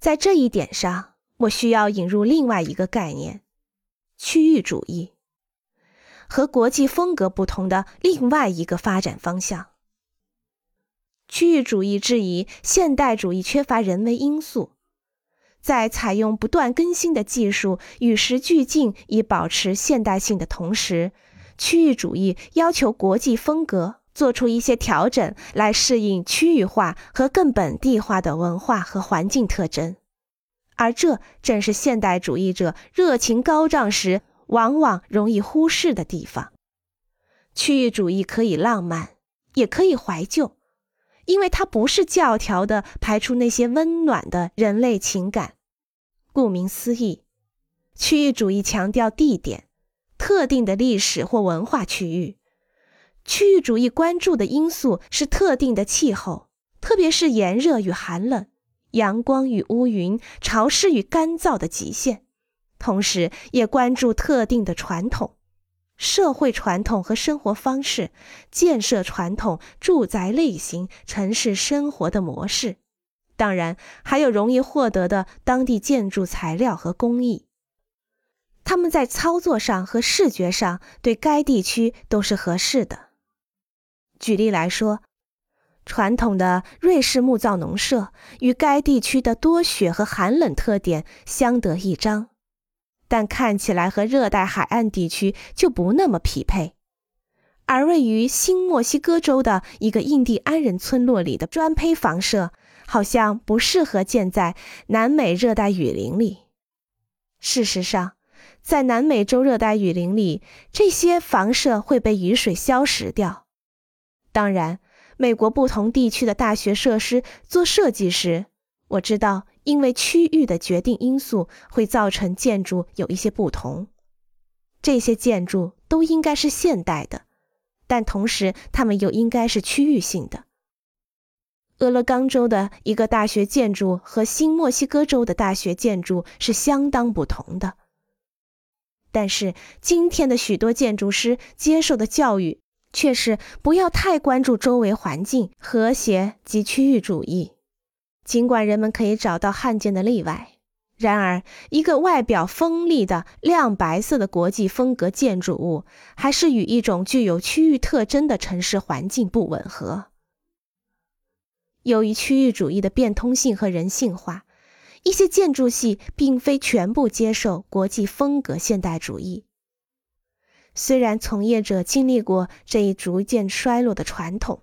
在这一点上，我需要引入另外一个概念——区域主义，和国际风格不同的另外一个发展方向。区域主义质疑现代主义缺乏人为因素，在采用不断更新的技术与时俱进以保持现代性的同时，区域主义要求国际风格做出一些调整来适应区域化和更本地化的文化和环境特征，而这正是现代主义者热情高涨时往往容易忽视的地方。区域主义可以浪漫，也可以怀旧。因为它不是教条的排除那些温暖的人类情感。顾名思义，区域主义强调地点、特定的历史或文化区域。区域主义关注的因素是特定的气候，特别是炎热与寒冷、阳光与乌云、潮湿与干燥的极限，同时也关注特定的传统。社会传统和生活方式、建设传统、住宅类型、城市生活的模式，当然还有容易获得的当地建筑材料和工艺。他们在操作上和视觉上对该地区都是合适的。举例来说，传统的瑞士木造农舍与该地区的多雪和寒冷特点相得益彰。但看起来和热带海岸地区就不那么匹配，而位于新墨西哥州的一个印第安人村落里的砖坯房舍，好像不适合建在南美热带雨林里。事实上，在南美洲热带雨林里，这些房舍会被雨水消蚀掉。当然，美国不同地区的大学设施做设计时，我知道。因为区域的决定因素会造成建筑有一些不同，这些建筑都应该是现代的，但同时它们又应该是区域性的。俄勒冈州的一个大学建筑和新墨西哥州的大学建筑是相当不同的，但是今天的许多建筑师接受的教育却是不要太关注周围环境和谐及区域主义。尽管人们可以找到罕见的例外，然而一个外表锋利的亮白色的国际风格建筑物，还是与一种具有区域特征的城市环境不吻合。由于区域主义的变通性和人性化，一些建筑系并非全部接受国际风格现代主义。虽然从业者经历过这一逐渐衰落的传统。